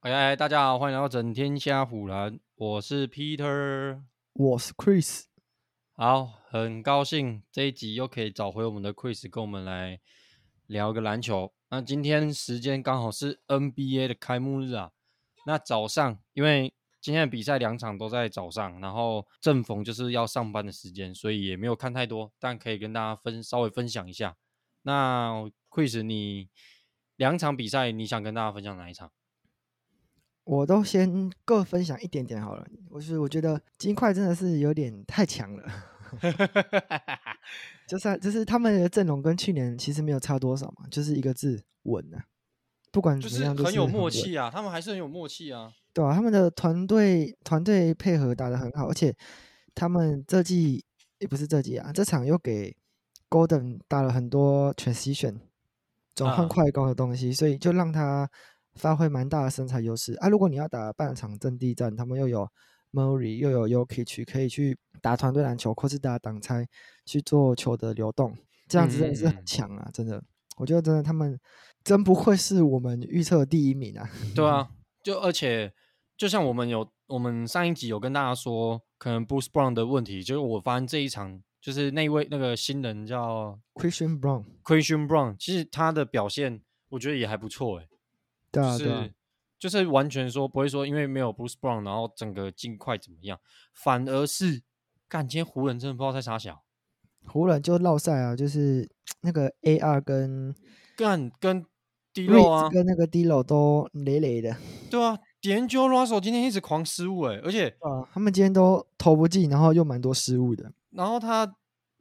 哎，大家好，欢迎来到整天瞎唬篮，我是 Peter，我是 Chris。好，很高兴这一集又可以找回我们的 Chris，跟我们来聊个篮球。那今天时间刚好是 NBA 的开幕日啊。那早上，因为今天的比赛两场都在早上，然后正逢就是要上班的时间，所以也没有看太多，但可以跟大家分稍微分享一下。那 Chris，你两场比赛，你想跟大家分享哪一场？我都先各分享一点点好了。我是我觉得金块真的是有点太强了，就是就是他们的阵容跟去年其实没有差多少嘛，就是一个字稳啊。不管怎么样，就是很有默契啊，他们还是很有默契啊。对啊，他们的团队团队配合打得很好，而且他们这季也不是这季啊，这场又给 Golden 打了很多 transition 转换快攻的东西，啊、所以就让他。发挥蛮大的身材优势啊！如果你要打半场阵地战，他们又有 Murray 又有 Jokic 可以去打团队篮球，或是打挡拆去做球的流动，这样子真的是很强啊！嗯、真的，我觉得真的他们真不愧是我们预测的第一名啊！对啊，就而且就像我们有我们上一集有跟大家说，可能 Bruce Brown 的问题，就是我发现这一场就是那位那个新人叫 Christian Brown，Christian Brown，其实他的表现我觉得也还不错诶、欸。对啊，对啊，就是完全说不会说，因为没有 Bruce Brown，然后整个尽快怎么样，反而是干，今天湖人真的不知道在啥小，湖人就落赛啊，就是那个 AR 跟干跟 D'Lo 啊，跟那个 D'Lo 都累累的，对啊，D'Angelo Russell 今天一直狂失误哎，而且啊，他们今天都投不进，然后又蛮多失误的，然后他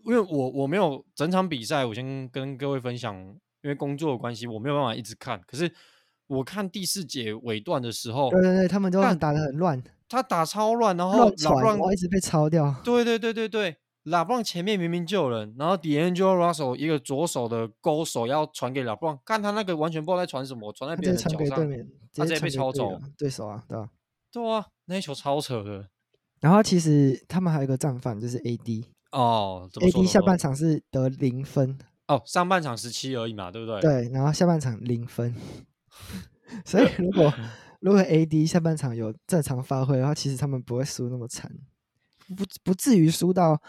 因为我我没有整场比赛，我先跟各位分享，因为工作的关系，我没有办法一直看，可是。我看第四节尾段的时候，对对对，他们都打的很乱，他打超乱，然后老布朗一直被抄掉。对对对对对，老布朗前面明明就有人，然后 D'Angelo Russell 一个左手的勾手要传给老布朗，看他那个完全不知道在传什么，传在别人脚上，他直接被抄走对手啊，对吧？对啊，那一球超扯的。然后其实他们还有一个战犯，就是 AD 哦，AD 下半场是得零分哦，上半场十七而已嘛，对不对？对，然后下半场零分。所以，如果如果 AD 下半场有正常发挥的话，其实他们不会输那么惨，不不至于输到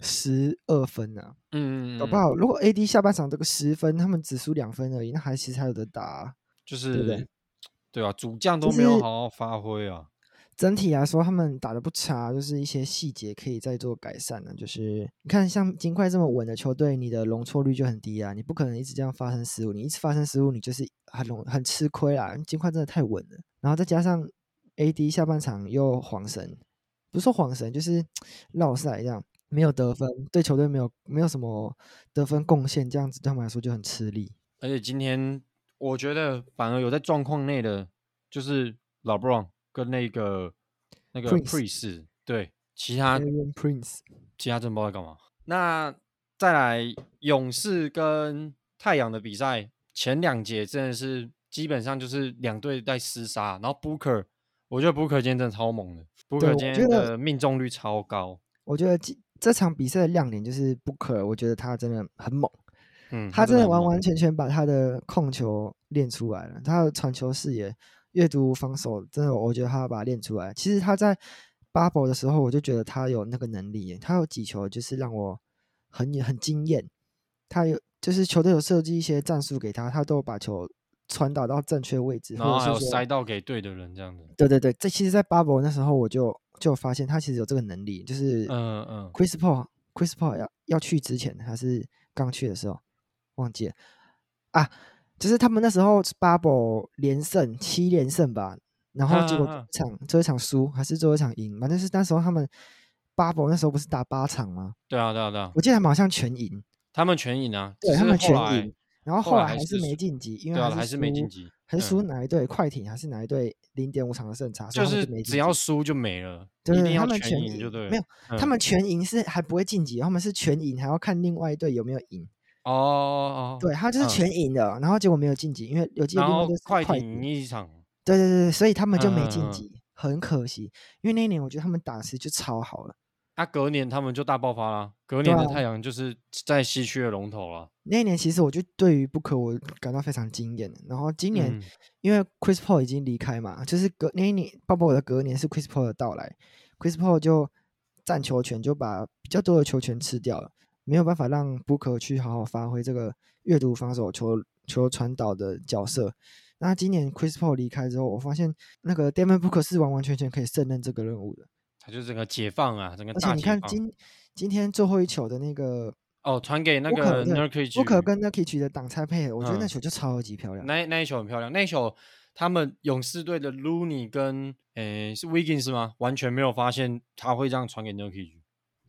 十二分啊。嗯，搞不好？如果 AD 下半场这个十分，他们只输两分而已，那还其实还有的打啊，就是对不对？对啊，主将都没有好好发挥啊。整体来说，他们打的不差，就是一些细节可以再做改善的。就是你看，像金块这么稳的球队，你的容错率就很低啊，你不可能一直这样发生失误，你一直发生失误，你就是很容很吃亏啦。金块真的太稳了，然后再加上 AD 下半场又晃神，不是说晃神，就是 落赛这样，没有得分，对球队没有没有什么得分贡献，这样子对他们来说就很吃力。而且今天我觉得反而有在状况内的，就是老布朗。跟那个那个 Prince 对，其他 Prince 其他真不知道在干嘛。那再来勇士跟太阳的比赛，前两节真的是基本上就是两队在厮杀。然后 Booker，我觉得 Booker 今天真的超猛的，Booker 今天的命中率超高。我觉得这这场比赛的亮点就是 Booker，我觉得他真的很猛。嗯，他真的完完全全把他的控球练出来了，他的传球视野。阅读防守真的，我觉得他要把它练出来。其实他在 bubble 的时候，我就觉得他有那个能力。他有几球就是让我很很惊艳。他有就是球队有设计一些战术给他，他都把球传导到正确位置，然后还有塞到给对的人这样子。对对对，这其实，在 bubble 那时候我就就发现他其实有这个能力。就是嗯嗯，Chris Paul Chris Paul 要要去之前还是刚去的时候，忘记了啊。就是他们那时候 bubble 连胜七连胜吧，然后结果场最后一场输还是最后一场赢，反正是那时候他们 bubble 那时候不是打八场吗？对啊对啊对啊，我记得他们好像全赢，他们全赢啊，对他们全赢，然后后来还是没晋级，因为还是没晋级，还是输哪一队？快艇还是哪一队？零点五场的胜差，就是只要输就没了，对，他们全赢就对，没有，他们全赢是还不会晋级，他们是全赢还要看另外一队有没有赢。哦哦，对，他就是全赢的，然后结果没有晋级，因为有记得另外就是快艇赢一场，对对对，所以他们就没晋级，很可惜。因为那一年我觉得他们打实就超好了，啊，隔年他们就大爆发了。隔年的太阳就是在西区的龙头了。那一年其实我就对于 Booker 我感到非常惊艳。然后今年、嗯、因为 Chris Paul 已经离开嘛，就是隔那一年，包括我的隔年是 Chris Paul 的到来，Chris Paul 就占球权，就把比较多的球权吃掉了，没有办法让 Booker 去好好发挥这个阅读防守球球传导的角色。那今年 Chris Paul 离开之后，我发现那个 Devin Booker 是完完全全可以胜任这个任务的。他就整个解放啊，整个。而且你看今今天最后一球的那个哦，传给那个 Nurkic 跟 Nurkic 的挡拆配合，我觉得那球就超级漂亮。嗯、那那一球很漂亮，那一球他们勇士队的 Looney 跟诶是 Wiggins 吗？完全没有发现他会这样传给 Nurkic。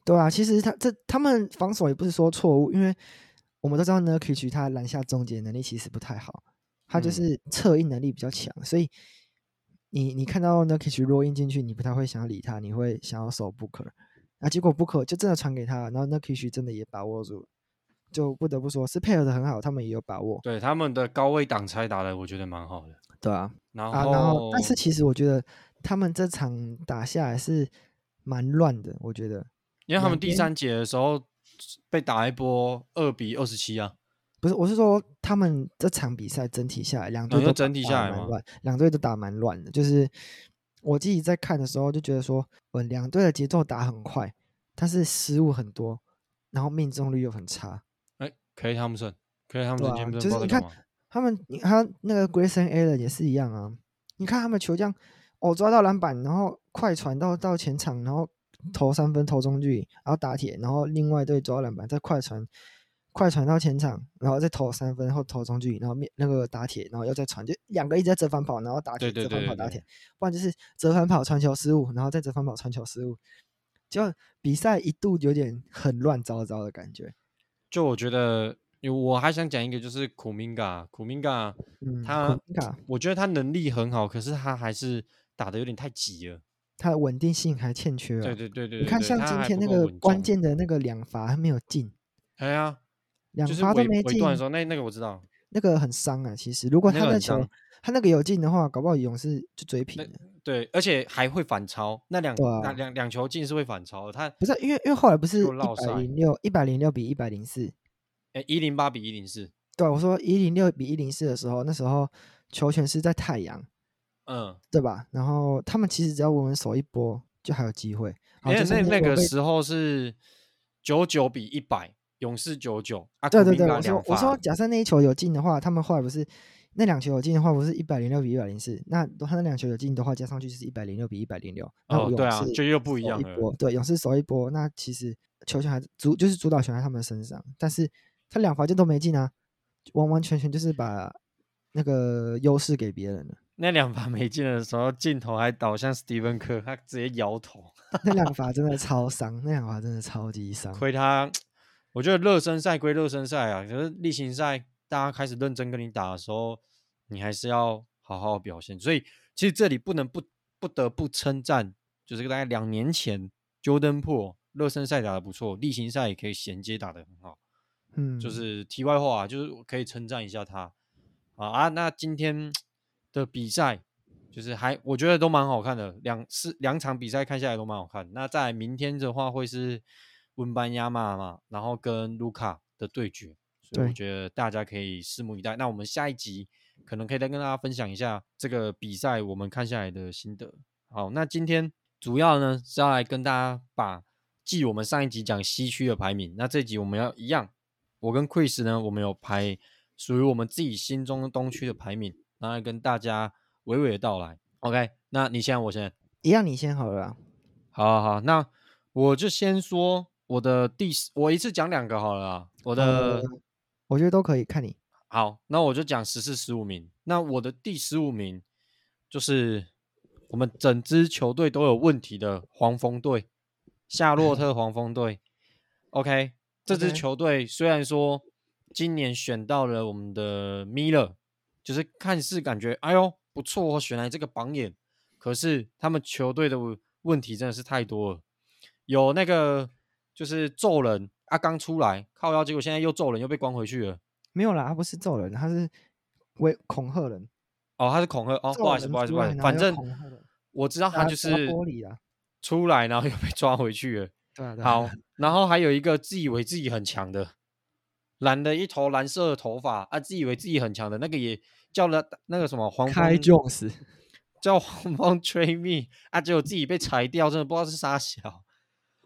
对啊，其实他这他们防守也不是说错误，因为我们都知道 Nurkic 他篮下终结能力其实不太好，他就是策应能力比较强，嗯、所以。你你看到那 Nurkic roll in 进去，你不太会想要理他，你会想要守 Booker，啊，结果 Booker 就真的传给他，然后那 Nurkic 真的也把握住，就不得不说是配合的很好，他们也有把握。对，他们的高位挡拆打的，我觉得蛮好的。对啊，然后、啊、然后但是其实我觉得他们这场打下来是蛮乱的，我觉得，因为他们第三节的时候被打一波二比二十七啊。不是，我是说他们这场比赛整体下来，两队都整体下来蛮乱，两队都打蛮乱的。就是我自己在看的时候就觉得说，嗯，两队的节奏打很快，但是失误很多，然后命中率又很差。哎，Klay Thompson，Klay Thompson，就是你看他们，他那个 Grayson Allen 也是一样啊。你看他们球这样，哦，抓到篮板，然后快传到到前场，然后投三分投中距，然后打铁，然后另外一队抓到篮板再快传。快传到前场，然后再投三分后投中距，然后面那个打铁，然后又再传，就两个一直在折返跑，然后打铁折返跑打铁，不然就是折返跑传球失误，然后再折返跑传球失误，就比赛一度有点很乱糟糟的感觉。就我觉得，我还想讲一个，就是苦明加，库明加，他，我觉得他能力很好，可是他还是打的有点太急了，他的稳定性还欠缺。对对对对，你看像今天那个关键的那个两罚还没有进。哎呀。两罚都没进，那那个我知道，那个很伤啊。其实如果他那球，他那个有进的话，搞不好勇士就追平了。对，而且还会反超。那两那两两球进是会反超的。他不是因为因为后来不是一百零六一百零六比一百零四，哎，一零八比一零四。对，我说一零六比一零四的时候，那时候球权是在太阳，嗯，对吧？然后他们其实只要稳稳守一波，就还有机会。因为那那个时候是九九比一百。勇士九九啊，对对对，我说我说，假设那一球有进的话，他们后来不是那两球有进的话，不是一百零六比一百零四，那他那两球有进的话，加上去就是一百零六比一百零六。哦，对啊，就又不一样了。对，勇士守一波，那其实球权还主就是主导权在他们身上，但是他两罚就都没进啊，完完全全就是把那个优势给别人了。那两罚没进的时候，镜头还倒向史蒂芬克，他直接摇头。那两罚真的超伤，那两罚真的超级伤，亏他。我觉得热身赛归热身赛啊，可是例行赛大家开始认真跟你打的时候，你还是要好好表现。所以其实这里不能不不得不称赞，就是大概两年前 Jordan Poole 热身赛打得不错，例行赛也可以衔接打得很好。嗯，就是题外话啊，就是可以称赞一下他啊啊。那今天的比赛就是还我觉得都蛮好看的，两次两场比赛看下来都蛮好看。那在明天的话会是。温班亚马嘛，然后跟卢卡的对决，所以我觉得大家可以拭目以待。那我们下一集可能可以再跟大家分享一下这个比赛我们看下来的心得。好，那今天主要呢是要来跟大家把继我们上一集讲西区的排名，那这集我们要一样，我跟 Chris 呢，我们有排属于我们自己心中东区的排名，然后跟大家娓娓的道来。OK，那你先，我先，一样你先好了啦。好好好，那我就先说。我的第十，我一次讲两个好了啊。我的、呃，我觉得都可以，看你。好，那我就讲十四、十五名。那我的第十五名就是我们整支球队都有问题的黄蜂队，夏洛特黄蜂队。OK，这支球队虽然说今年选到了我们的 Miller，就是看似感觉哎呦不错，哦选来这个榜眼，可是他们球队的问题真的是太多了，有那个。就是揍人啊，刚出来靠腰，结果现在又揍人，又被关回去了。没有啦，他不是揍人，他是为恐吓人。哦，他是恐吓哦，不好意思，不好意思，不好意思，反正我知道他就是出来，然后又被抓回去了。对啊，对啊。好，然后还有一个自以为自己很强的，染了一头蓝色的头发啊，自以为自己很强的那个也叫了那个什么黄蜂 Jones 叫黄蜂 Trade Me 啊，结果自己被裁掉，真的不知道是啥小。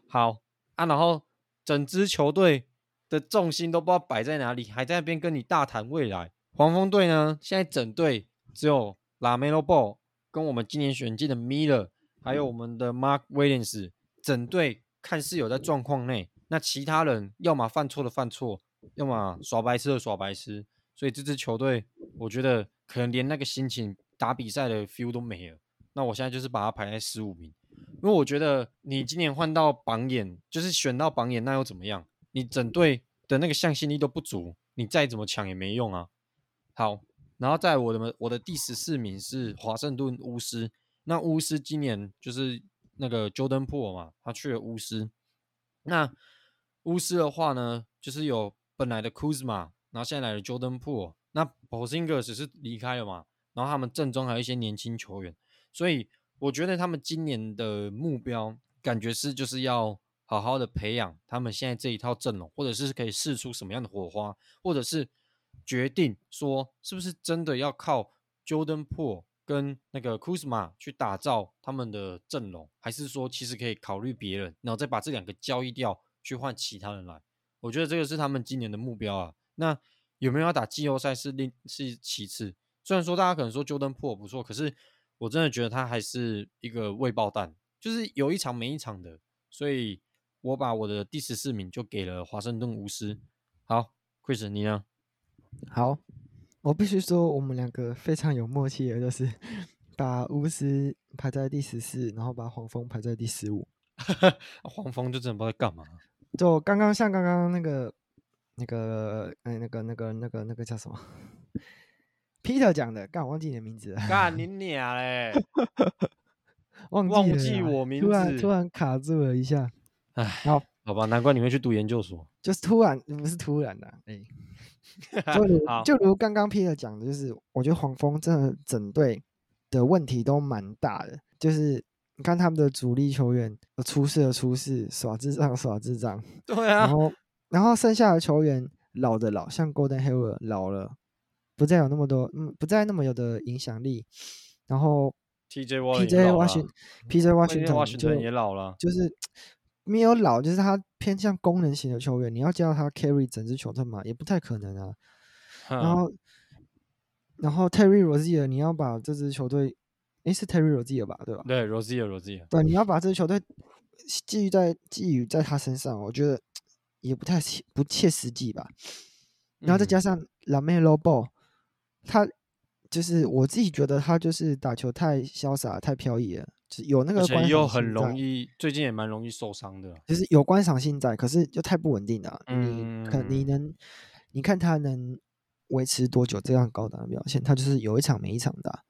好啊，然后整支球队的重心都不知道摆在哪里，还在那边跟你大谈未来。黄蜂队呢，现在整队只有 LaMelo Ball 跟我们今年选进的 Miller，还有我们的 Mark Williams，整队看似有在状况内，那其他人要么犯错的犯错，要么耍白痴的耍白痴，所以这支球队我觉得可能连那个心情打比赛的 feel 都没了。那我现在就是把它排在十五名，因为我觉得你今年换到榜眼，就是选到榜眼，那又怎么样？你整队的那个向心力都不足，你再怎么抢也没用啊。好，然后在我的我的第十四名是华盛顿巫师。那巫师今年就是那个 Jordan Poole 嘛，他去了巫师。那巫师的话呢，就是有本来的 Kuzma，然后现在来的 Jordan Poole。那 Postings 只是离开了嘛，然后他们阵中还有一些年轻球员，所以我觉得他们今年的目标感觉是就是要好好的培养他们现在这一套阵容，或者是可以试出什么样的火花，或者是。决定说是不是真的要靠 Jordan Poole 跟那个 Kuzma 去打造他们的阵容，还是说其实可以考虑别人，然后再把这两个交易掉，去换其他人来？我觉得这个是他们今年的目标啊。那有没有要打季后赛是另是其次。虽然说大家可能说 Jordan Poole 不错，可是我真的觉得他还是一个未爆弹，就是有一场没一场的。所以我把我的第十四名就给了华盛顿巫师。好，Chris 你呢？好，我必须说，我们两个非常有默契的，就是 把巫师排在第十四，然后把黄蜂排在第十五。黄蜂就真的不知道在干嘛。就刚刚像刚刚那个那个哎那个那个那个那个叫什么？Peter 讲的，刚我忘记你的名字了。干你娘嘞！忘记忘记我名字，突然突然卡住了一下。哎，好，好吧，难怪你会去读研究所。就是突然，不是突然的，哎。就如就如刚刚 Peter 讲的，就是我觉得黄蜂真的整队的问题都蛮大的。就是你看他们的主力球员出事的出事，耍智障耍智障。对啊。然后然后剩下的球员老的老，像 Golden Hayward 老了，不再有那么多，嗯，不再那么有的影响力。然后 TJ Washington PJ Washington 也老了，就是。没有老，就是他偏向功能型的球员。你要叫他 carry 整支球队嘛，也不太可能啊。然后，然后 Terry Rozier，你要把这支球队，诶，是 Terry Rozier 吧？对吧？对，Rozier，Rozier。对，你要把这支球队寄予在寄予在他身上，我觉得也不太不切实际吧。然后再加上 LaMelo Ball，他就是我自己觉得他就是打球太潇洒、太飘逸了。有那个观又很容易，最近也蛮容易受伤的。就是有观赏性在，可是就太不稳定了。嗯，你可你能，你看他能维持多久这样高档的表现？他就是有一场没一场的。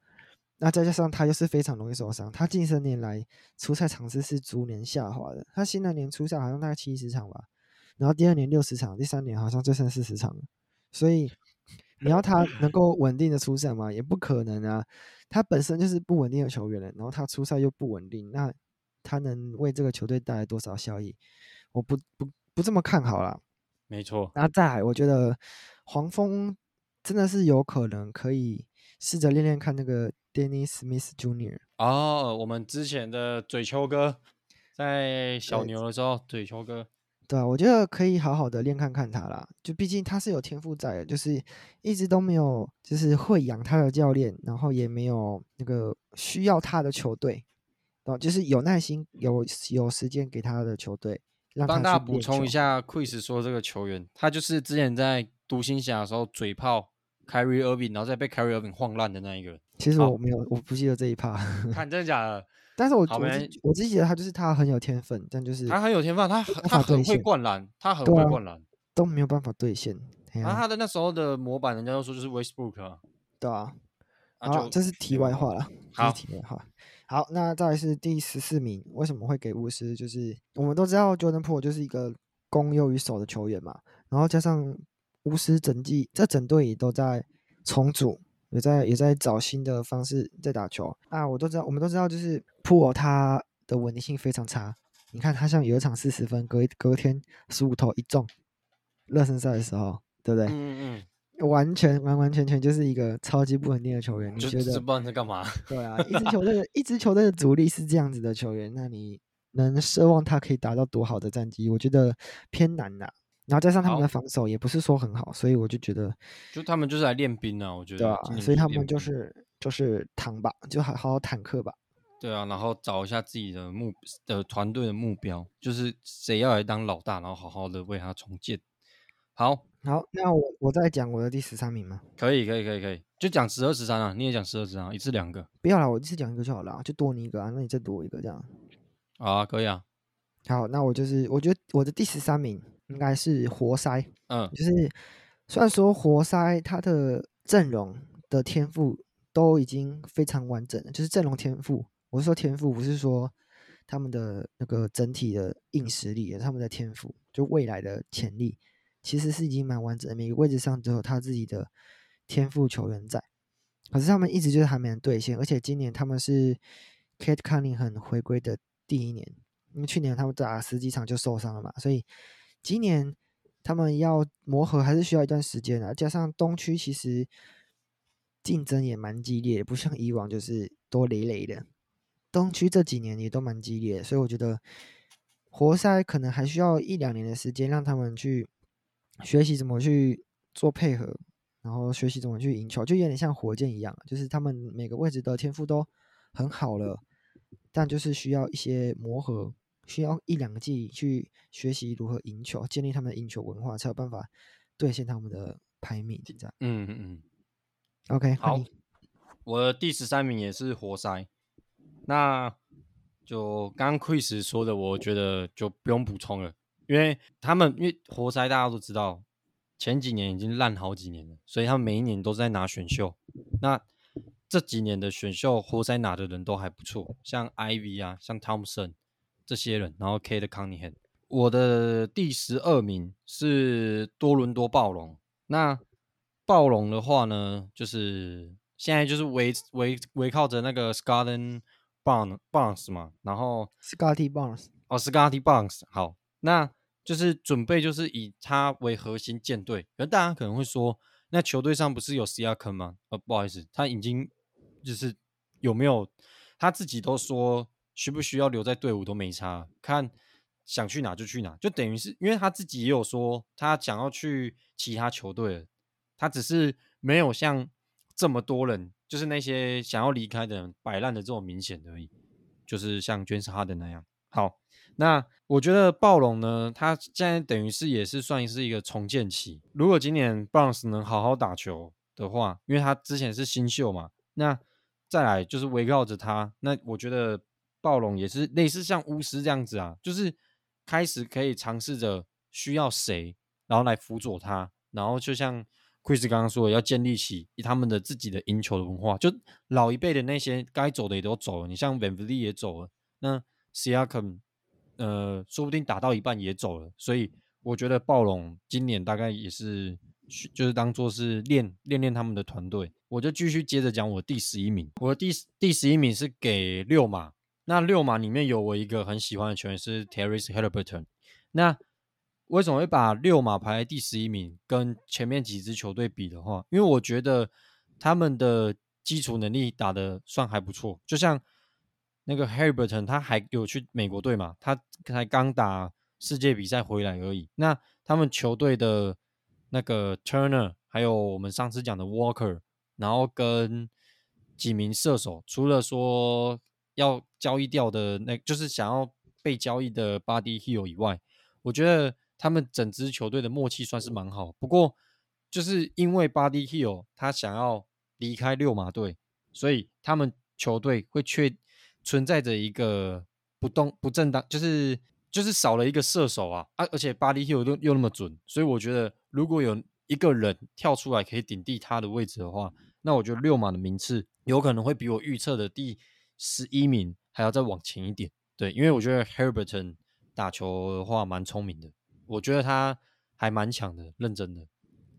那再加上他又是非常容易受伤，他近十年来出赛场次是逐年下滑的。他新的年出赛好像大概七十场吧，然后第二年六十场，第三年好像就剩四十场了。所以你要他能够稳定的出赛吗？也不可能啊。他本身就是不稳定的球员了，然后他出赛又不稳定，那他能为这个球队带来多少效益？我不不不这么看好啦。没错。那再来，我觉得黄蜂真的是有可能可以试着练练看那个 Dennis Smith Jr. 哦，我们之前的嘴球哥在小牛的时候，嘴球哥。对啊，我觉得可以好好的练看看他啦。就毕竟他是有天赋在的，就是一直都没有，就是会养他的教练，然后也没有那个需要他的球队，哦，就是有耐心、有有时间给他的球队。让他帮大家补充一下，Chris 说这个球员，他就是之前在独行侠的时候嘴炮 Kyrie Irving，然后再被 Kyrie Irving 晃烂的那一个。其实我没有，我不记得这一趴。看真的假的？但是我我我自己觉得他就是他很有天分，但就是他很有天分，他他很会灌篮，他很会灌篮，都没有办法兑现。然后他的那时候的模板，人家都说就是 Westbrook 啊，对啊。好，这是题外话了。好，题外话。好，那再来是第十四名，为什么会给巫师？就是我们都知道 Jordan Poole 就是一个攻优于守的球员嘛，然后加上巫师整季这整队也都在重组。也在也在找新的方式在打球啊！我都知道，我们都知道，就是 Poole 他的稳定性非常差，你看他像有一场四十分，隔隔天十五投一中，热身赛的时候，对不对？嗯嗯，完全完完全全就是一个超级不稳定的球员。你觉得？不知道在干嘛？对啊，一支球队的一支球队的主力是这样子的球员，那你能奢望他可以达到多好的战绩？我觉得偏难呐。然后加上他们的防守也不是说很好，所以我就觉得，就他们就是来练兵啊，我觉得。对啊，所以他们就是就是躺吧，就好好好坦克吧。对啊，然后找一下自己的目的团队的目标，就是谁要来当老大，然后好好的为他重建。好，好，那我我再讲我的第十三名吗？可以，可以，可以，可以，就讲十二十三啊，你也讲十二十三，一次两个。不要啦，我一次讲一个就好了，就多你一个啊，那你再多一个这样。好啊，可以啊。好，那我就是我觉得我的第十三名。应该是活塞，嗯，就是虽然说活塞他的阵容的天赋都已经非常完整了，就是阵容天赋，我是说天赋，不是说他们的那个整体的硬实力，他们的天赋，就未来的潜力，其实是已经蛮完整的，每个位置上都有他自己的天赋球员在，可是他们一直就是还没能兑现，而且今年他们是 Kate Cunningham 回归的第一年，因为去年他们打十几场就受伤了嘛，所以。今年他们要磨合还是需要一段时间啊，加上东区其实竞争也蛮激烈，不像以往就是多累累的。东区这几年也都蛮激烈，所以我觉得活塞可能还需要一两年的时间，让他们去学习怎么去做配合，然后学习怎么去赢球，就有点像火箭一样，就是他们每个位置的天赋都很好了，但就是需要一些磨合。需要一两个季去学习如何赢球，建立他们的赢球文化，才有办法兑现他们的排名。这样，嗯嗯嗯。OK，好，我的第十三名也是活塞。那就刚刚 Chris 说的，我觉得就不用补充了，因为他们因为活塞大家都知道，前几年已经烂好几年了，所以他们每一年都在拿选秀。那这几年的选秀，活塞拿的人都还不错，像 Ivy 啊，像 Thompson。这些人，然后 Cade Cunningham，我的第十二名是多伦多暴龙。那暴龙的话呢，就是现在就是围围围靠着那个 Scottie Barnes 嘛，然后 Scottie Barnes 哦，Scottie Barnes 好，那就是准备就是以他为核心建队。可大家可能会说，那球队上不是有 Siakam 吗？呃，不好意思，他已经就是有没有他自己都说。需不需要留在队伍都没差，看想去哪就去哪，就等于是因为他自己也有说他想要去其他球队，他只是没有像这么多人，就是那些想要离开的人摆烂的这种明显而已，就是像 James Harden 那样。好，那我觉得暴龙呢，他现在等于是也是算是一个重建期。如果今年 Bounce 能好好打球的话，因为他之前是新秀嘛，那再来就是围绕着他，那我觉得。暴龙也是类似像巫师这样子啊，就是开始可以尝试着需要谁，然后来辅佐他，然后就像 Chris 刚刚说的，要建立起他们的自己的赢球的文化。就老一辈的那些该走的也都走了，你像 van vlee 也走了，那 Siakam 呃，说不定打到一半也走了，所以我觉得暴龙今年大概也是就是当做是练练练他们的团队。我就继续接着讲我第十一名，我的第第十一名是给六马。那六马里面有我一个很喜欢的球员是 Tyrese Haliburton。那为什么会把六马排在第十一名？跟前面几支球队比的话，因为我觉得他们的基础能力打得算还不错。就像那个 Haliburton，他还有去美国队嘛，他才刚打世界比赛回来而已。那他们球队的那个 Turner，还有我们上次讲的 Walker，然后跟几名射手，除了说。要交易掉的那，就是想要被交易的 Buddy h e l l 以外，我觉得他们整支球队的默契算是蛮好。不过，就是因为 Buddy h e l l 他想要离开六马队，所以他们球队会缺存在着一个不动不正当，就是就是少了一个射手啊啊！而且 Buddy h e l l 又又那么准，所以我觉得如果有一个人跳出来可以顶替他的位置的话，那我觉得六马的名次有可能会比我预测的第。十一名还要再往前一点，对，因为我觉得 Herberton 打球的话蛮聪明的，我觉得他还蛮强的，认真的。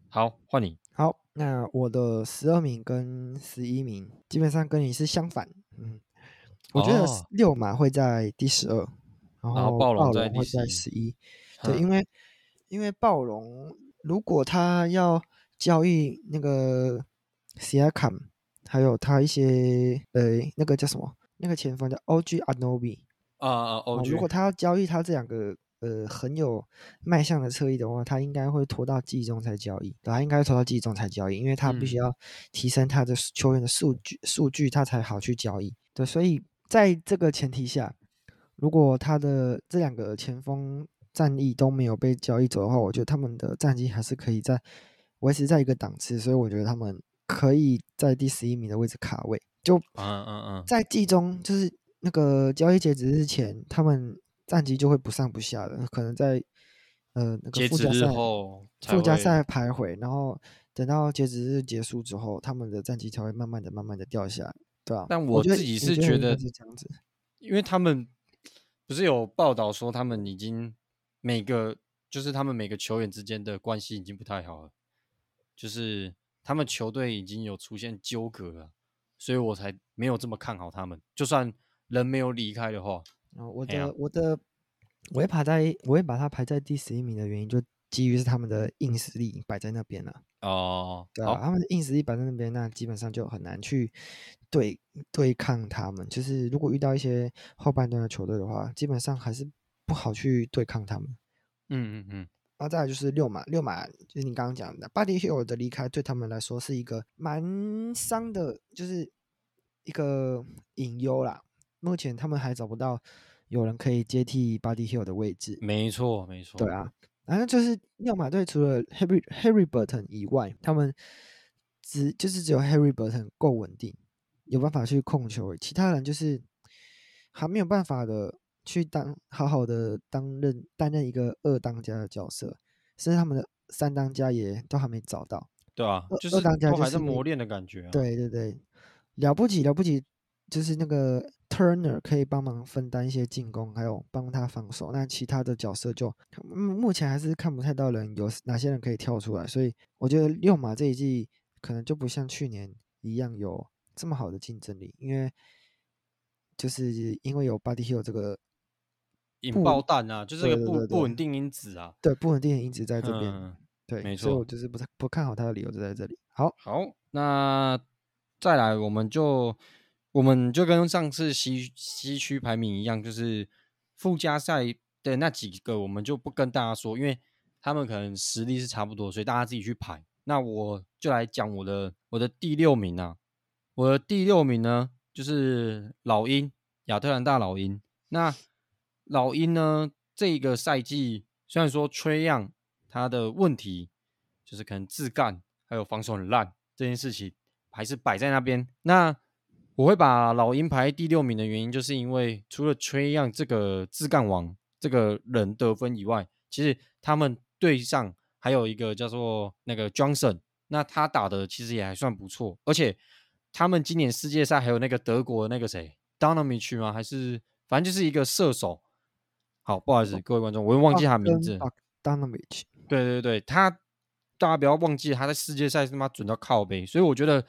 好，换你。好，那我的十二名跟十一名基本上跟你是相反，嗯，我觉得六马会在第十二，然后暴龙会在十一。对，因为因为暴龙如果他要交易那个 Siakam，还有他一些呃那个叫什么那个前锋叫 OG Anunoby 啊啊 OG，如果他要交易他这两个。呃，很有卖相的侧翼的话，他应该会拖到季中才交易，对他应该拖到季中才交易，因为他必须要提升他的球员的数据，数据他才好去交易。对，所以在这个前提下，如果他的这两个前锋战力都没有被交易走的话，我觉得他们的战绩还是可以在维持在一个档次，所以我觉得他们可以在第十一名的位置卡位。就嗯嗯嗯，在季中就是那个交易截止日前，他们。战绩就会不上不下的，可能在呃那个附加赛附加赛徘徊，然后等到截止日结束之后，他们的战绩才会慢慢的、慢慢的掉下来，对吧？但我自己是觉得是这样子，因为他们不是有报道说他们已经每个就是他们每个球员之间的关系已经不太好了，就是他们球队已经有出现纠葛了，所以我才没有这么看好他们。就算人没有离开的话。哦，我的、啊、我的，我会排在，我会把它排在第十一名的原因，就基于是他们的硬实力摆在那边了。哦，对啊，他们的硬实力摆在那边，那基本上就很难去对对抗他们。就是如果遇到一些后半段的球队的话，基本上还是不好去对抗他们。嗯嗯嗯。然后再来就是六马，六马就是你刚刚讲的，Buddy Hield 的离开对他们来说是一个蛮伤的，就是一个隐忧啦。目前他们还找不到有人可以接替 Buddy Hield 的位置。没错，没错。对啊，然后就是六马队除了 Harry Harry Burton 以外，他们只就是只有 Harry Burton 够稳定，有办法去控球，其他人就是还没有办法的去当好好的担任担任一个二当家的角色，甚至他们的三当家也都还没找到。对啊，就是二当家就是还在磨练的感觉啊。对对对，了不起了不起。就是那个 Turner 可以帮忙分担一些进攻，还有帮他防守。那其他的角色就目前还是看不太到人有哪些人可以跳出来，所以我觉得六马这一季可能就不像去年一样有这么好的竞争力，因为就是因为有 Buddy Hield 这个引爆弹啊，就是个不不稳定因子啊，对，不稳定的因子在这边，嗯、对，没错，所以我就是不太不看好他的理由就在这里。好，好，那再来我们就。我们就跟上次西西区排名一样，就是附加赛的那几个，我们就不跟大家说，因为他们可能实力是差不多，所以大家自己去排。那我就来讲我的我的第六名啊，我的第六名呢，就是老鹰亚特兰大老鹰。那老鹰呢，这个赛季虽然说崔样他的问题就是可能自干还有防守很烂这件事情，还是摆在那边。那我会把老鹰排第六名的原因，就是因为除了崔样这个自干王这个人得分以外，其实他们队上还有一个叫做那个 Johnson，那他打的其实也还算不错，而且他们今年世界赛还有那个德国的那个谁 d o n o m i c 吗？还是反正就是一个射手。好，不好意思，各位观众，我又忘记他名字。对对对，他大家不要忘记他在世界赛他妈准到靠背，所以我觉得。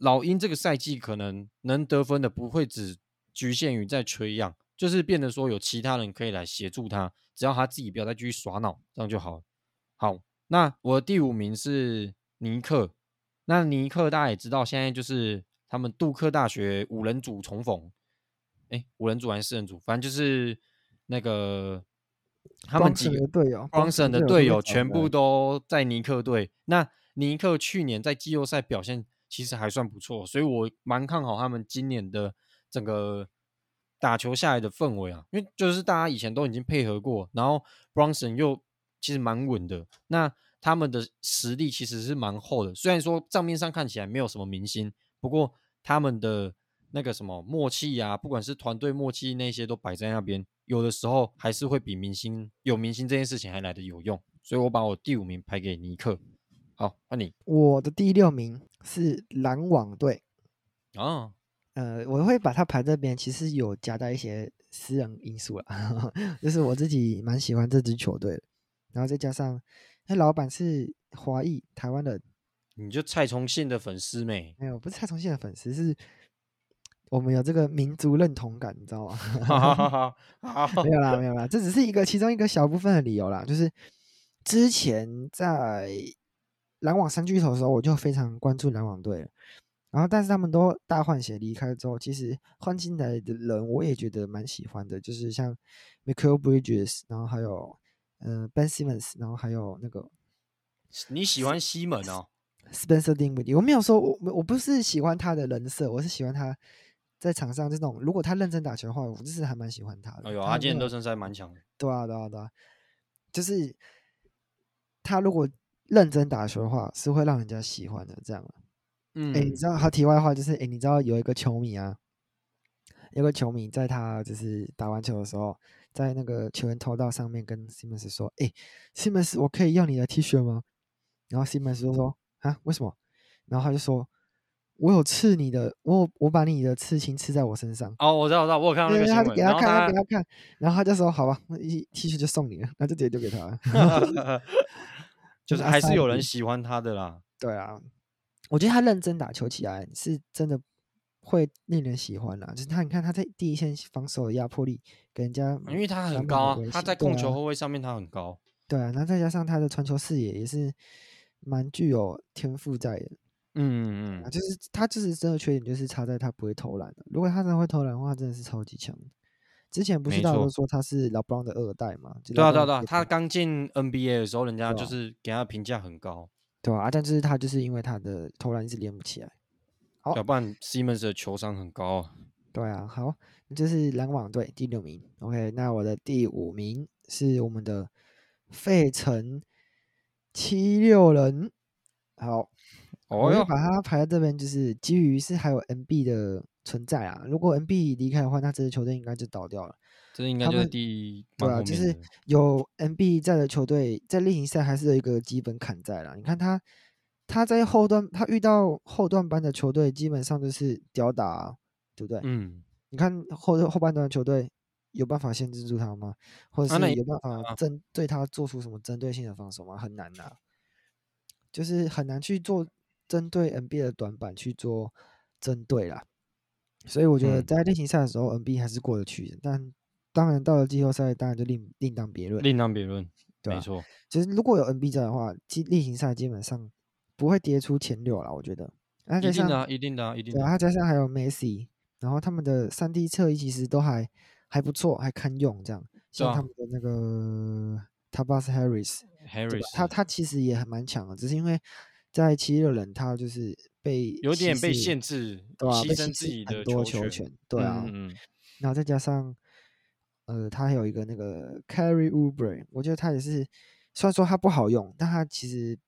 老鹰这个赛季可能能得分的不会只局限于在 Trae Young，就是变得说有其他人可以来协助他，只要他自己不要再继续耍脑，这样就好。好，那我的第五名是尼克。那尼克大家也知道，现在就是他们杜克大学五人组重逢，哎，五人组还是四人组，反正就是那个他们几个队友，Brunson 的队友全部都在尼克队。那尼克去年在季后赛表现。其实还算不错，所以我蛮看好他们今年的整个打球下来的氛围啊，因为就是大家以前都已经配合过，然后 Bronson 又其实蛮稳的，那他们的实力其实是蛮厚的。虽然说账面上看起来没有什么明星，不过他们的那个什么默契啊，不管是团队默契那些都摆在那边，有的时候还是会比明星有明星这件事情还来得有用。所以我把我第五名排给尼克。好，换你。我的第六名是篮网队。哦，呃，我会把它排这边，其实有夹带一些私人因素了，就是我自己蛮喜欢这支球队的，然后再加上那老板是华裔台湾人，你就蔡崇信的粉丝没？没有，不是蔡崇信的粉丝，是我们有这个民族认同感，你知道吗？没有啦，没有啦，这只是一个其中一个小部分的理由啦。就是之前在篮网三巨头的时候，我就非常关注篮网队。然后，但是他们都大换血离开之后，其实换进来的人我也觉得蛮喜欢的，就是像 Michael Bridges，然后还有呃 Ben Simmons，然后还有那个你喜欢西门哦，Spencer Dinwiddie。我没有说我我不是喜欢他的人设，我是喜欢他在场上这种，如果他认真打球的话，我就是还蛮喜欢他的。哎呦，他今天热身赛蛮强的。对啊，对啊，对啊，就是他如果认真打球的话，是会让人家喜欢的，这样。嗯，哎，你知道，好，题外话就是，哎，你知道有一个球迷啊，有个球迷在他就是打完球的时候，在那个球员通道上面跟西门斯说，哎，西门斯，我可以要你的 T 恤吗？然后西门斯就说，啊，为什么？然后他就说，我有刺你的，我我把你的刺青刺在我身上。哦，我知道，我知道，我有看到那个新闻。他给他看，他给他看，然后他就说，好吧，那 T 恤就送你了，那就直接丢给他了。就是 还是有人喜欢他的啦。对啊。我觉得他认真打球起来是真的会令人喜欢啦。就是他，你看他在第一线防守的压迫力，给人家，因为他很高啊，他在控球后卫上面他很高。对啊，然后再加上他的传球视野也是蛮具有天赋在的。嗯嗯，就是他就是真的缺点就是差在他不会投篮。如果他真的会投篮的话，真的是超级强。之前不是大家都说他是老布朗的二代嘛？对啊对啊对啊，他刚进 NBA 的时候，人家就是给他评价很高。对啊，但是他就是因为他的投篮一直连不起来，好，要不然 Simmons 的球商很高啊。对啊，好，那就是篮网队第六名。OK，那我的第五名是我们的费城七六人。好，我要把它排在这边，就是基于是还有 NB 的存在啊。如果 NB 离开的话，那这支球队应该就倒掉了。这应该就是第对啊，就是有 NB 在的球队，在例行赛还是有一个基本坎在啦。你看他，他在后段，他遇到后段班的球队，基本上就是吊打啊，对不对？嗯。你看后后半段的球队有办法限制住他吗？或者是有办法针对他做出什么针对性的防守吗？很难呐，就是很难去做针对 NB 的短板去做针对啦。所以我觉得在例行赛的时候，NB 还是过得去的，但。当然，到了季后赛，当然就另另当别论。另当别论，对，没错。其实如果有 NB 在的话，其例行赛基本上不会跌出前六了，我觉得。一定的，一定的，一定的。对，加上还有 Messi，然后他们的三 D 侧翼其实都还还不错，还堪用这样。像他们的那个 Tobias Harris，Harris，他他其实也还蛮强的，只是因为在七六人，他就是被有点被限制，对吧？牺牲自己的多球权，对啊。嗯然后再加上。呃，他还有一个那个 Kelly Oubre，我觉得他也是，虽然说他不好用，但他其实，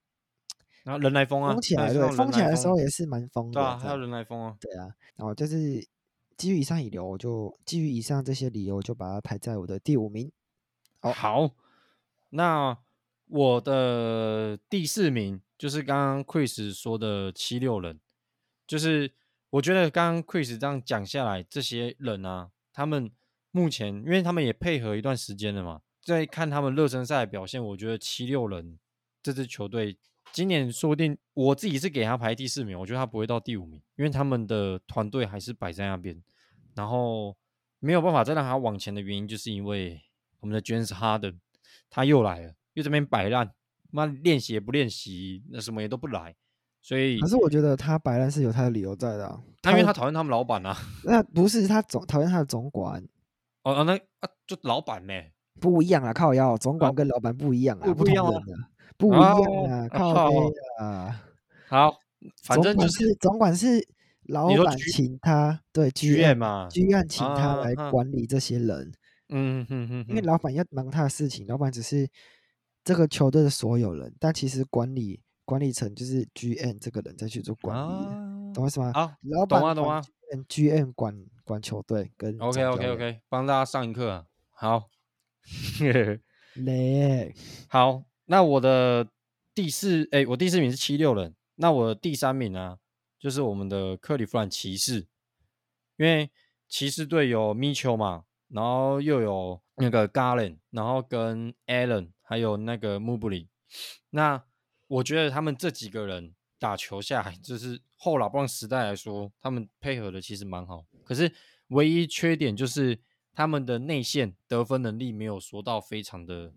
然后人来疯啊，疯起来对，疯起来的时候也是蛮疯的，对啊，还有人来疯啊，对啊，然后就是基于以上理由，我就基于以上这些理由，我就把它排在我的第五名。哦，好，那我的第四名就是刚刚 Chris 说的七六人，就是我觉得刚刚 Chris 这样讲下来，这些人啊，他们。目前，因为他们也配合一段时间了嘛，在看他们热身赛的表现，我觉得七六人这支球队今年说不定我自己是给他排第四名，我觉得他不会到第五名，因为他们的团队还是摆在那边，然后没有办法再让他往前的原因，就是因为我们的 James Harden 他又来了，又这边摆烂，妈练习也不练习，那什么也都不来，所以可是我觉得他摆烂是有他的理由在的啊，他因为他讨厌他们老板啊，那不是他总讨厌他的总管。哦，那啊，就老板呢？不一样啊，靠腰，总管跟老板不一样啊，不一样啊，不一样啊，靠背啊。好，反正就是总管是老板请他，对剧院嘛，剧院请他来管理这些人。嗯哼哼，因为老板要忙他的事情，老板只是这个球队的所有人，但其实管理管理层就是 GM 这个人在去做管理，懂我意思吗？好，懂啊，懂啊。GM 管管球队跟 OK OK OK 帮大家上一课啊，好，雷好，那我的第四哎、欸，我第四名是七六人，那我的第三名呢、啊，就是我们的克利夫兰骑士，因为骑士队有米丘嘛，然后又有那个 Garland，然后跟 Allen 还有那个穆布里，那我觉得他们这几个人打球下来，就是后老布朗时代来说，他们配合的其实蛮好。可是唯一缺点就是他们的内线得分能力没有说到非常的，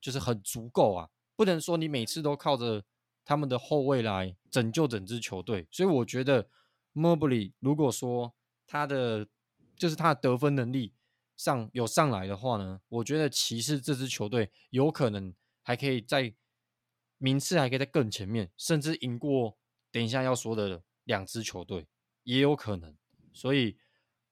就是很足够啊。不能说你每次都靠着他们的后卫来拯救整支球队。所以我觉得 m o b l y 如果说他的就是他的得分能力上有上来的话呢，我觉得骑士这支球队有可能还可以在名次还可以在更前面，甚至赢过等一下要说的两支球队也有可能。所以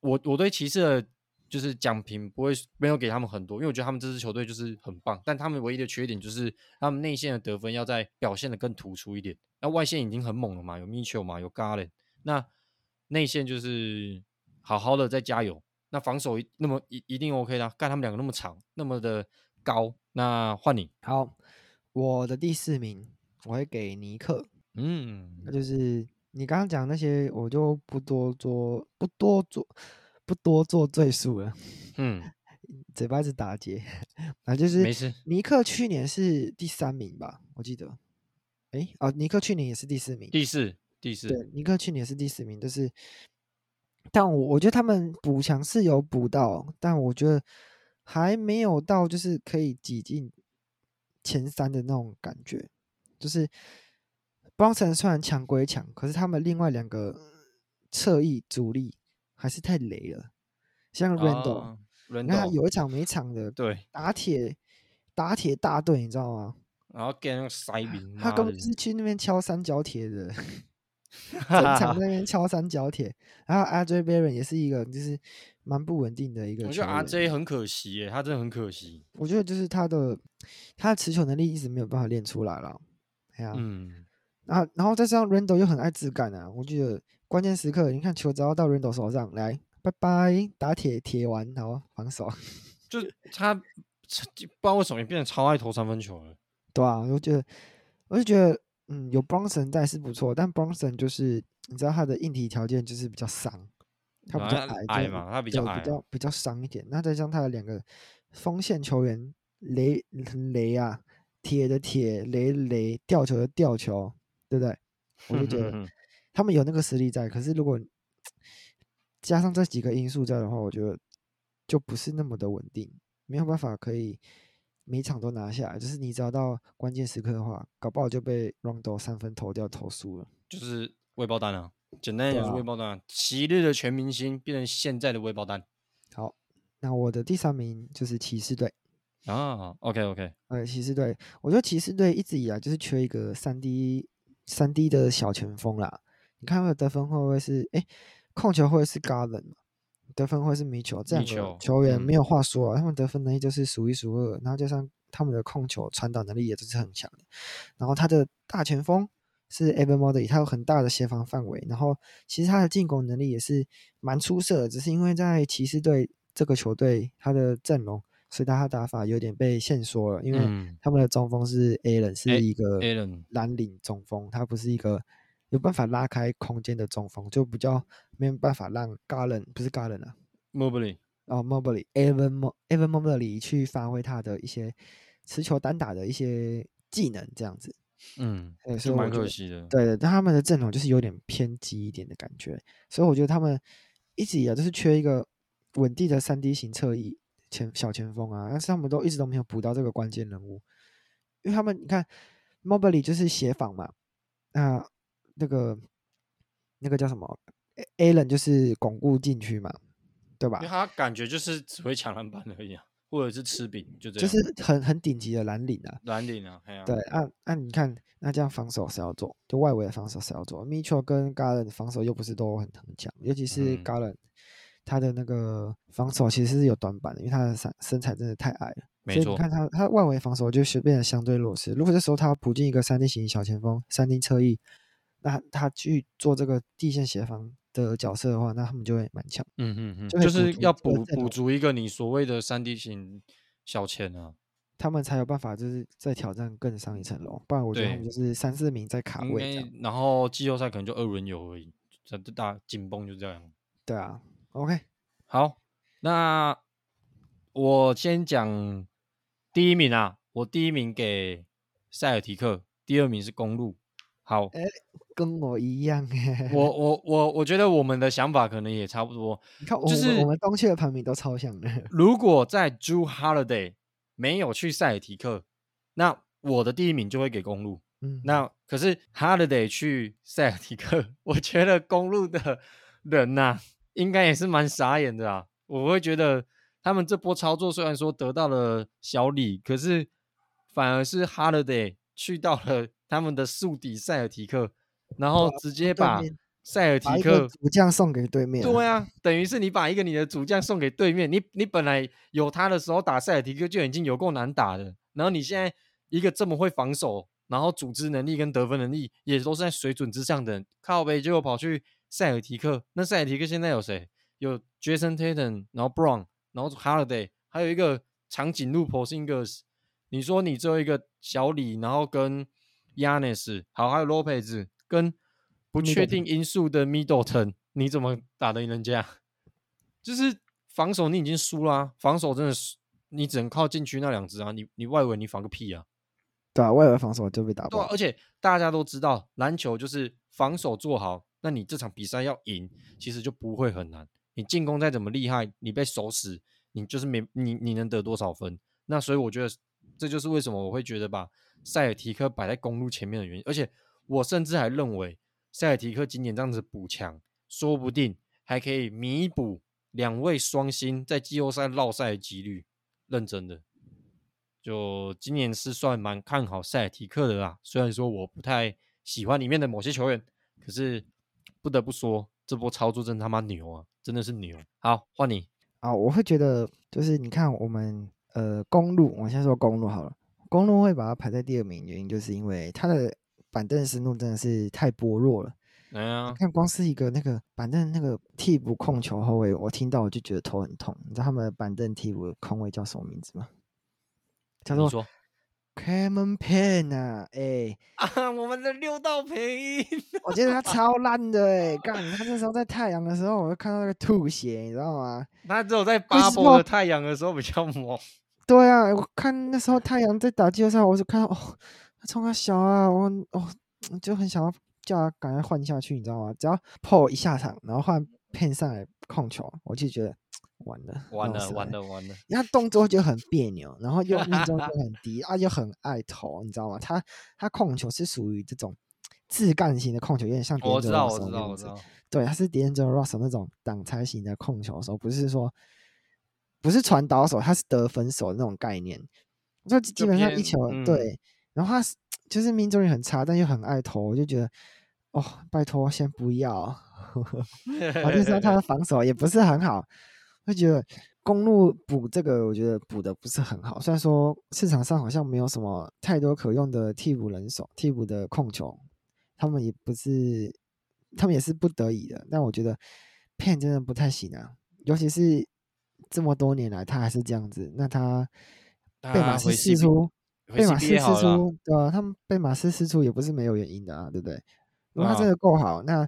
我我对骑士的就是奖评不会没有给他们很多，因为我觉得他们这支球队就是很棒，但他们唯一的缺点就是他们内线的得分要再表现的更突出一点。那外线已经很猛了嘛，有 Mitchell 嘛，有 Garland，那内线就是。好好的再加油，那防守那么一一定 OK 的，干他们两个那么长，那么的高，那换你。好，我的第四名我会给尼克，嗯，那就是你刚刚讲那些，我就不多做，不多做，不多做赘述了。嗯，嘴巴子打结，啊，就是没事。尼克去年是第三名吧，我记得。哎、欸，哦，尼克去年也是第四名，第四，第四。对，尼克去年是第四名，就是。但我我觉得他们补强是有补到，但我觉得还没有到就是可以挤进前三的那种感觉。就是布朗森虽然强归强，可是他们另外两个侧翼主力还是太雷了。像 Randle，你看他有一场没场的，对，打铁打铁大队，你知道吗？然后给那个塞兵，他根本是去那边敲三角铁的。整场那边 敲三角铁，然后 RJ Barrett 也是一个就是蛮不稳定的一个。我觉得 RJ 很可惜耶，他真的很可惜。我觉得就是他的他的持球能力一直没有办法练出来了。哎呀，嗯，然后然后再加上 Randle 又很爱自干啊，我觉得关键时刻你看球只要到 Randle 手上来，拜拜打铁铁完，然后防守。就是他不知道为什么变成超爱投三分球了。对啊，我觉得我就觉得。嗯，有 Bronson 在是不错，但 Bronson 就是你知道他的硬体条件就是比较伤，他比较矮，矮嘛，他比较矮，比较比较伤一点。那再加上他的两个锋线球员雷雷啊，铁的铁，雷雷，吊球的吊球，对不对？我就觉得他们有那个实力在，可是如果加上这几个因素在的话，我觉得就不是那么的稳定，没有办法可以。每场都拿下来，就是你只要到关键时刻的话，搞不好就被 Rondo 三分投掉投输了，就是未爆弹啊！简单点是未爆弹，昔、啊、日的全明星变成现在的未爆弹。好，那我的第三名就是骑士队啊。OK OK，呃，骑士队，我觉得骑士队一直以来就是缺一个三 D 三 D 的小前锋啦。你看他的得分会不会是哎、欸、控球会不会是 Garland？得分会是米球这样的球员没有话说啊，他们得分能力就是数一数二，然后加上他们的控球传导能力也都是很强的。然后他的大前锋是 Evan Mobley，他有很大的协防范围，然后其实他的进攻能力也是蛮出色的，只是因为在骑士队这个球队，他的阵容所以他的打法有点被限缩了，因为他们的中锋是 Allen，是一个蓝领中锋，他不是一个。有办法拉开空间的中锋，就比较没有办法让 Garland 不是 Garland 啊，Mobley 哦 Mobley，Evan Mo Evan Mobley 去发挥他的一些持球单打的一些技能，这样子，嗯，是蛮可惜的。对对，但他们的阵容就是有点偏激一点的感觉，所以我觉得他们一直以来都是缺一个稳定的三 D 型侧翼前小前锋啊，但是他们都一直都没有补到这个关键人物，因为他们你看 Mobley 就是协防嘛，那。那个那个叫什么？Allen 就是巩固禁区嘛，对吧？因为他感觉就是只会抢篮板而已啊，或者是吃饼，就这样。就是很很顶级的蓝领啊，蓝领啊，啊对，按、啊、那、啊、你看，那这样防守谁要做？就外围的防守谁要做？Mitchell 跟 Garland 防守又不是都很很强，尤其是 Garland，、嗯、他的那个防守其实是有短板的，因为他的身身材真的太矮了。没错，所以你看他他外围防守就是变得相对弱势。如果这时候他补进一个三 D 型小前锋，三 D 侧翼。那他去做这个地线协防的角色的话，那他们就会蛮强。嗯嗯嗯，就是要补补足一个你所谓的三 D 型小前啊，他们才有办法就是再挑战更上一层楼。不然我觉得他们就是三四名在卡位，然后季后赛可能就二轮游而已，这大紧绷就这样。对啊，OK，好，那我先讲第一名啊，我第一名给塞尔提克，第二名是公路。好，哎，跟我一样哎。我我我我觉得我们的想法可能也差不多。你看，就是我们东区的排名都超像的。如果在 Jrue Holiday 没有去塞尔提克，那我的第一名就会给公路。嗯，那可是 Holiday 去塞尔提克，我觉得公路的人呐、啊，应该也是蛮傻眼的啊。我会觉得他们这波操作虽然说得到了小李，可是反而是 Holiday 去到了。他们的宿敌塞尔提克，然后直接把塞尔提克主将送给对面。对啊，等于是你把一个你的主将送给对面。你你本来有他的时候打塞尔提克就已经有够难打的，然后你现在一个这么会防守，然后组织能力跟得分能力也都是在水准之上的，靠背结果跑去塞尔提克。那塞尔提克现在有谁？有 Jason Tatum，然后 Brown，然后 Holiday，还有一个长颈鹿 Porzingis。你说你最后一个小李，然后跟 Giannis 好，还有 Lopez 跟不确定因素的 Middleton，你怎么打得赢人家？就是防守你已经输啦、啊，防守真的是你只能靠禁区那两只啊，你你外围你防个屁啊！对啊，外围防守就被打爆。对、啊，而且大家都知道篮球就是防守做好，那你这场比赛要赢，其实就不会很难。你进攻再怎么厉害，你被守死，你就是没你你能得多少分？那所以我觉得这就是为什么我会觉得把。塞尔提克摆在公路前面的原因，而且我甚至还认为塞尔提克今年这样子补强，说不定还可以弥补两位双星在季后赛落赛的几率。认真的，就今年是算蛮看好塞尔提克的啦。虽然说我不太喜欢里面的某些球员，可是不得不说这波操作真他妈牛啊，真的是牛。好，换你啊，我会觉得就是你看我们呃公路，我先说公路好了。公路会把它排在第二名，原因就是因为它的板凳深度真的是太薄弱了。哎呀，你看光是一个那个板凳那个替补控球后卫，我听到我就觉得头很痛。你知道他们的板凳替补的控卫叫什么名字吗？叫做 Cameron Payne 啊！哎 啊，我们的六道培，我觉得他超烂的哎！干，他那时候在太阳的时候，我就看到那个吐血，你知道吗？他只有在巴博的太阳的时候比较猛。对啊，我看那时候太阳在打季后赛，我就看到哦，他冲啊小啊，我哦就很想要叫他赶快换下去，你知道吗？只要 Paul 一下场，然后换 Payne 上来控球，我就觉得完了，完了，完了，完了。他动作就很别扭，然后又命中率 很低，啊，又很爱投，你知道吗？他他控球是属于这种自干型的控球，有点像我知道，我知道，我知道。对，他是 D'Angelo Russell 那种挡拆型的控球手，不是说。不是传导手，他是得分手的那种概念。就基本上一球、嗯、对，然后他是就是命中率很差，但又很爱投，我就觉得哦，拜托先不要。我就知道他的防守也不是很好，就觉得公路补这个，我觉得补的不是很好。虽然说市场上好像没有什么太多可用的替补人手、替补的控球，他们也不是，他们也是不得已的。但我觉得 Payne 真的不太行啊，尤其是。这么多年来，他还是这样子。那他被马刺试出，被马刺释出，对啊，他们被马刺释出也不是没有原因的啊，对不对？如果他真的够好，那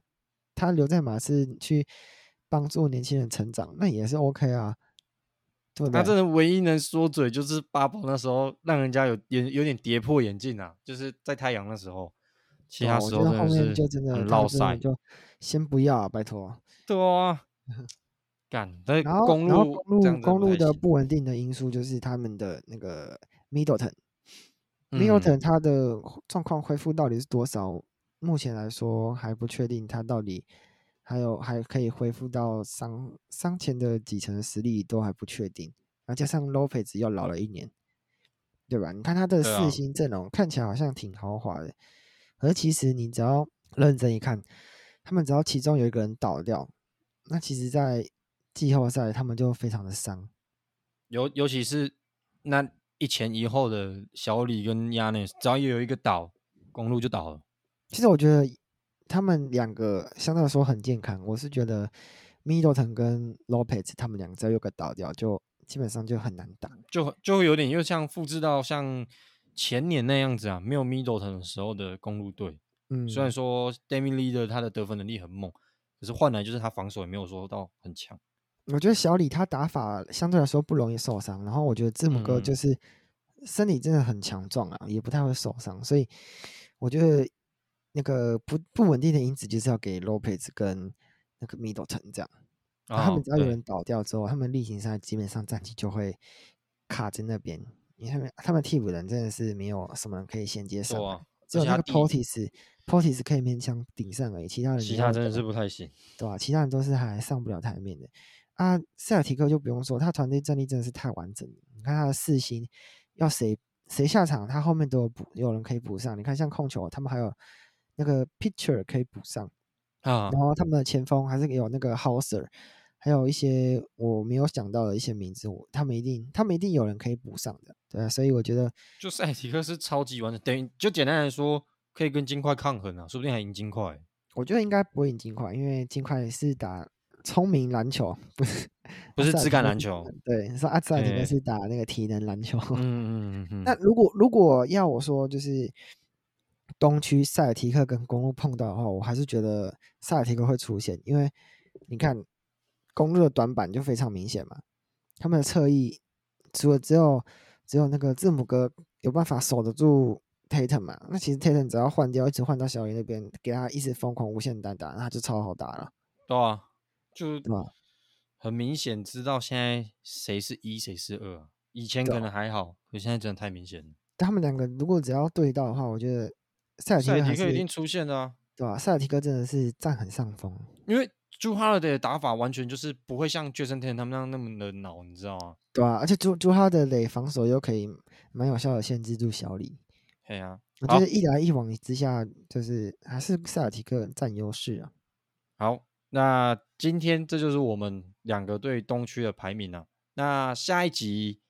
他留在马刺去帮助年轻人成长，那也是 OK 啊。对，他真的唯一能说嘴就是巴博那时候让人家有点有点跌破眼镜啊，就是在太阳的时候，其他时候真的是就真的很落赛，就先不要啊，拜托。对啊。然后，然后公路公路的不稳定的因素就是他们的那个 Middleton，Middleton 他的状况恢复到底是多少？目前来说还不确定，他到底还有还可以恢复到伤伤前的几成的实力都还不确定。然后加上 Lopez 又老了一年，对吧？你看他的四星阵容看起来好像挺豪华的，而其实你只要认真一看，他们只要其中有一个人倒掉，那其实，在季后赛他们就非常的伤，尤尤其是那一前一后的小李跟亚内斯，只要有一个倒，公路就倒了。其实我觉得他们两个相对来说很健康，我是觉得 Middleton 跟 Lopez 他们两个只要有个倒掉，就基本上就很难打，就就会有点又像复制到像前年那样子啊，没有 Middleton 的时候的公路队。嗯，虽然说 Damian Lillard 他的得分能力很猛，可是换来就是他防守也没有说到很强。我觉得小李他打法相对来说不容易受伤，然后我觉得字母哥就是身体真的很强壮啊，也不太会受伤，所以我觉得那个不不稳定的因子就是要给 Lopez 跟那个 Middleton 这样，他们只要有人倒掉之后，他们例行赛基本上战绩就会卡在那边，因为他们他们替补人真的是没有什么人可以衔接上，只有那个 Portis Portis 可以勉强顶上而已，其他人其他真的是不太行，对吧？其他人都是还上不了台面的啊。塞尔提克就不用说，他团队战力真的是太完整了，你看他的四星要谁谁下场，他后面都有补，有人可以补上。你看像控球，他们还有。那个 pitcher 可以补上啊，然后他们的前锋还是有那个 Hauser，还有一些我没有想到的一些名字，我他们一定他们一定有人可以补上的，对啊，所以我觉得就塞尔提克是超级完整，等于就简单来说，可以跟金块抗衡啊，说不定还赢金块。我觉得应该不会赢金块，因为金块是打聪明篮球，不是不是质感篮球，对，说阿塞尔提克是打那个体能篮球。嗯嗯嗯嗯。那如果如果要我说，就是。东区塞尔提克跟公路碰到的话，我还是觉得塞尔提克会出现，因为你看公路的短板就非常明显嘛，他们的侧翼除了只有只有那个字母哥有办法守得住 Tatum 嘛，那其实 Tatum 只要换掉，一直换到小林那边，给他一直疯狂无限单打，那他就超好打了。对啊，就对吧？很明显知道现在谁是一谁是二，以前可能还好，可现在真的太明显了。他们两个如果只要对到的话，我觉得。塞尔提克还是一定出现的啊，对吧？塞尔提克真的是占很上风，因为 Jrue Holiday 的打法完全就是不会像 Jayson Tatum 他们那样那么的恼，你知道吗？对啊，而且 Jrue Jrue Holiday 防守又可以蛮有效的限制住小李。对啊，我觉得一来一往之下，就是还是塞尔提克占优势啊。好，那今天这就是我们两个对东区的排名啊。那下一集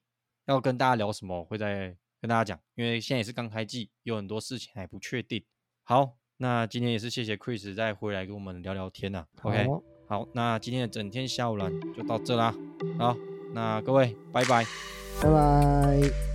要跟大家聊什么？会再。跟大家讲，因为现在也是刚开季，有很多事情还不确定。好，那今天也是谢谢 Chris 再回来跟我们聊聊天呐、啊。OK，好，那今天的整天下午篮就到这啦。好，那各位，拜拜，拜拜。